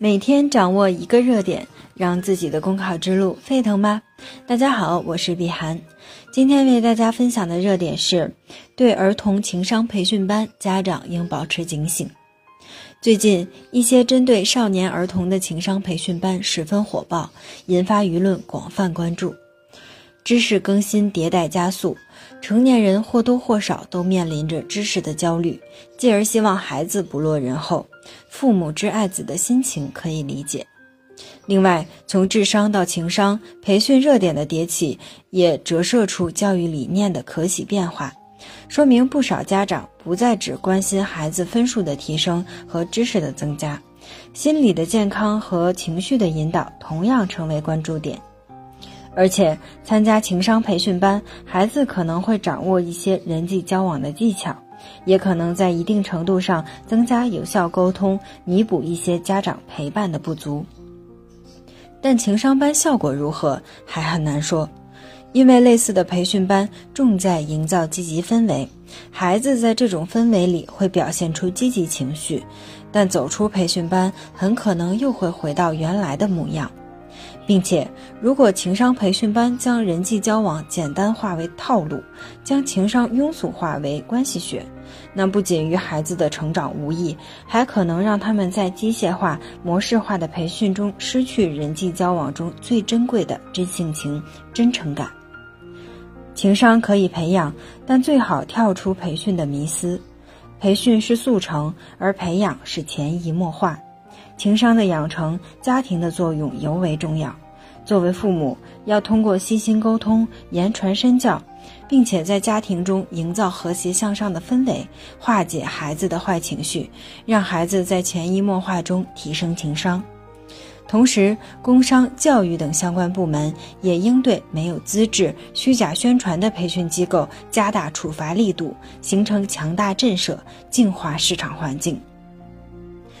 每天掌握一个热点，让自己的公考之路沸腾吧！大家好，我是碧涵，今天为大家分享的热点是：对儿童情商培训班，家长应保持警醒。最近，一些针对少年儿童的情商培训班十分火爆，引发舆论广泛关注。知识更新迭代加速，成年人或多或少都面临着知识的焦虑，继而希望孩子不落人后。父母之爱子的心情可以理解。另外，从智商到情商培训热点的迭起，也折射出教育理念的可喜变化，说明不少家长不再只关心孩子分数的提升和知识的增加，心理的健康和情绪的引导同样成为关注点。而且，参加情商培训班，孩子可能会掌握一些人际交往的技巧。也可能在一定程度上增加有效沟通，弥补一些家长陪伴的不足。但情商班效果如何还很难说，因为类似的培训班重在营造积极氛围，孩子在这种氛围里会表现出积极情绪，但走出培训班很可能又会回到原来的模样。并且，如果情商培训班将人际交往简单化为套路，将情商庸俗化为关系学，那不仅与孩子的成长无益，还可能让他们在机械化、模式化的培训中失去人际交往中最珍贵的真性情、真诚感。情商可以培养，但最好跳出培训的迷思：培训是速成，而培养是潜移默化。情商的养成，家庭的作用尤为重要。作为父母，要通过悉心沟通、言传身教，并且在家庭中营造和谐向上的氛围，化解孩子的坏情绪，让孩子在潜移默化中提升情商。同时，工商、教育等相关部门也应对没有资质、虚假宣传的培训机构加大处罚力度，形成强大震慑，净化市场环境。